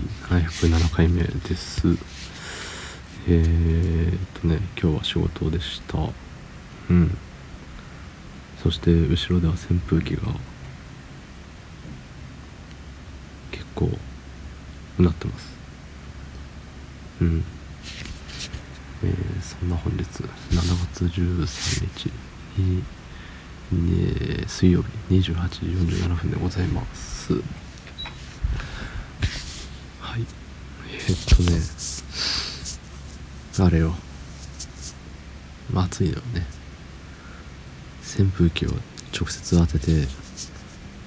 はい107回目です。えー、っとね今日は仕事でした。うん。そして後ろでは扇風機が結構うなってます。うん。えー、そんな本日7月13日に、ね、水曜日28時47分でございます。はい。え、っとね。あれよ。暑いのよね。扇風機を直接当てて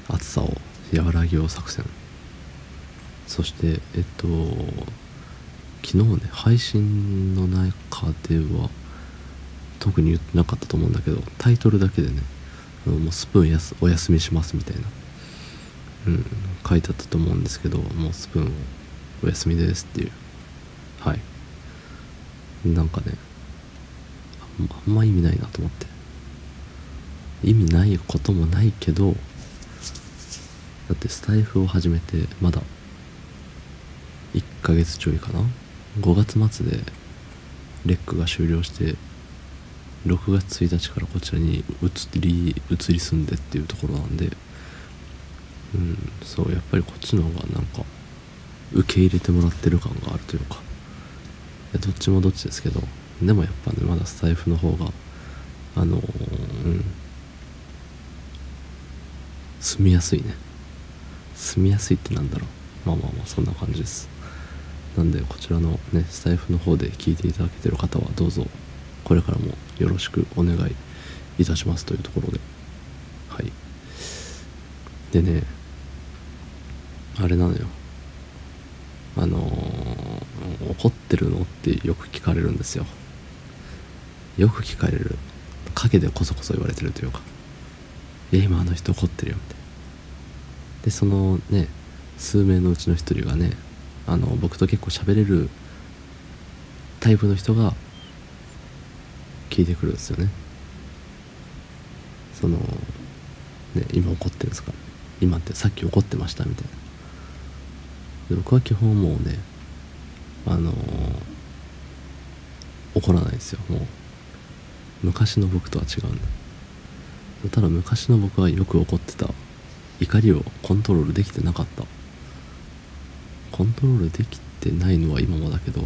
暑さを和らげよう作戦。そしてえっと昨日ね配信の中では特に言ってなかったと思うんだけどタイトルだけでねもうスプーンやすお休みしますみたいな、うん、書いてあったと思うんですけどもうスプーンを。お休みですっていう。はい。なんかねあんま意味ないなと思って。意味ないこともないけどだってスタイフを始めてまだ1ヶ月ちょいかな？5月末でレックが終了して6月1日からこちらに移り移り住んでっていうところなんでうんそうやっぱりこっちの方がなんか受け入れてもらってる感があるというか。どっちもどっちですけど。でもやっぱねまだスタイフの方があのうん。住みやすいね。住みやすいってなんだろう。まあまあまあそんな感じです。なんでこちらのねスタイフの方で聞いていただけてる方はどうぞこれからもよろしくお願いいたしますというところで。はい。でねあれなのよ。あのー、怒ってるのってよく聞かれるんですよ。よく聞かれる。陰でこそこそ言われてるというか「いや今あの人怒ってるよ」みたいなでそのね数名のうちの一人がねあの僕と結構喋れるタイプの人が聞いてくるんですよね。そのね今怒ってるんですか？今ってさっき怒ってましたみたいな。僕は基本もうねあのー、怒らないですよ。もう昔の僕とは違うんだただ昔の僕はよく怒ってた。怒りをコントロールできてなかった。コントロールできてないのは今もだけど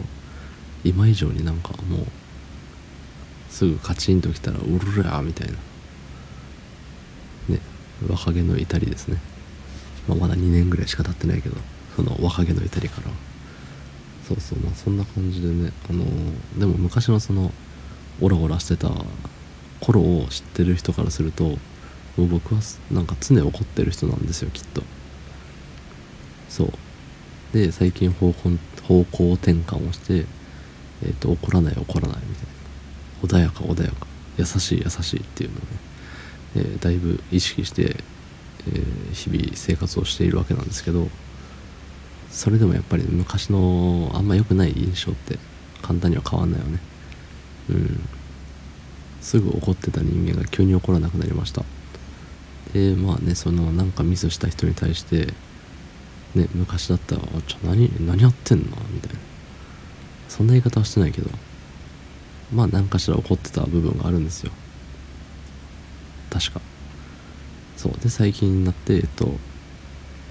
今以上になんかもうすぐカチンときたらうるらみたいな。ね若気の至りですね、まあ、まだ2年ぐらいしか経ってないけど。その若気の至りから。そうそうまあそんな感じでねあの、でも昔のそのオラオラしてた頃を知ってる人からするともう僕はなんか常怒ってる人なんですよきっと。そう。で最近方向方向転換をして、えーと、怒らない怒らないみたいな。穏やか穏やか。優しい優しいっていうのをね、えー、だいぶ意識して、えー、日々生活をしているわけなんですけどそれでもやっぱり昔のあんま良くない印象って簡単には変わんないよね。うん。すぐ怒ってた人間が急に怒らなくなりました。でまあねそのなんかミスした人に対してね昔だったら「ちょ何何やってんの?」みたいな。そんな言い方はしてないけど。まあ何かしら怒ってた部分があるんですよ。確か。そう。で最近になってえっと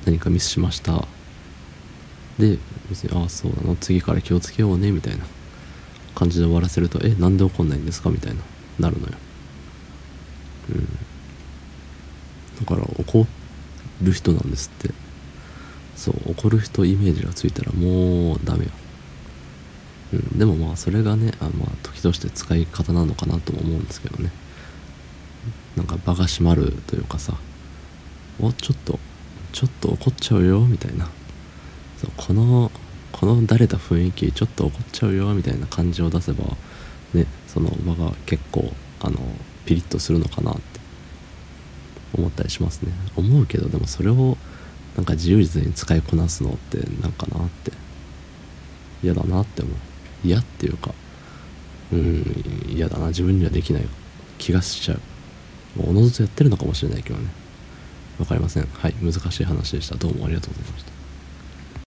何かミスしました。で別にああそうなの次から気をつけようねみたいな。感じで終わらせるとえなんで怒んないんですかみたいな。なるのよ。うん。だから怒る人なんですって。そう怒る人イメージがついたらもうダメよ、うん、でもまあそれがねあまあ時として使い方なのかなとも思うんですけどね。なんか場が閉まるというかさおちょっとちょっと怒っちゃうよみたいな。そうこのこのだれた雰囲気ちょっと怒っちゃうよみたいな感じを出せばねその場が結構あのピリッとするのかなって思ったりしますね。思うけどでもそれをなんか自由自在に使いこなすのってなんかなって嫌だなって思う。嫌っていうかうん嫌だな。自分にはできない気がしちゃう。おのずとやってるのかもしれないけどね。わかりません。はい難しい話でした。どうもありがとうございました。